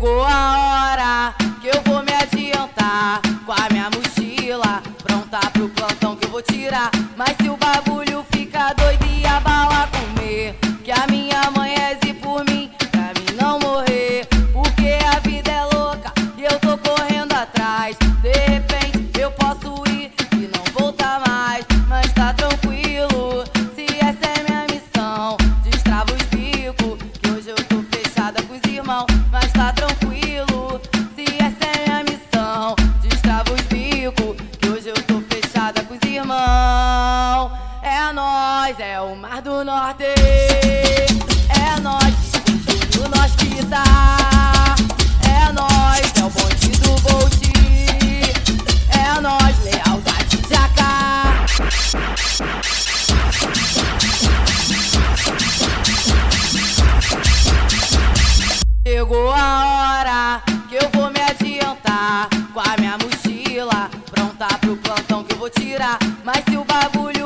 chegou a hora que eu vou me adiantar com a minha mochila pronta pro plantão que eu vou tirar. nós, é o Mar do Norte. É nós, tudo nós que tá. É nós, é o bonde do Bolt. É nós, lealdade de AK. Chegou a hora que eu vou me adiantar com a minha mochila pronta pro plantão que eu vou tirar. Mas se o bagulho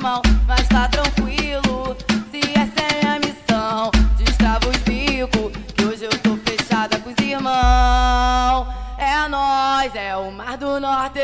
mas tá tranquilo. Se essa é a missão, destrava os bico, que hoje eu tô fechada com os irmãos. É nós, é o Mar do Norte.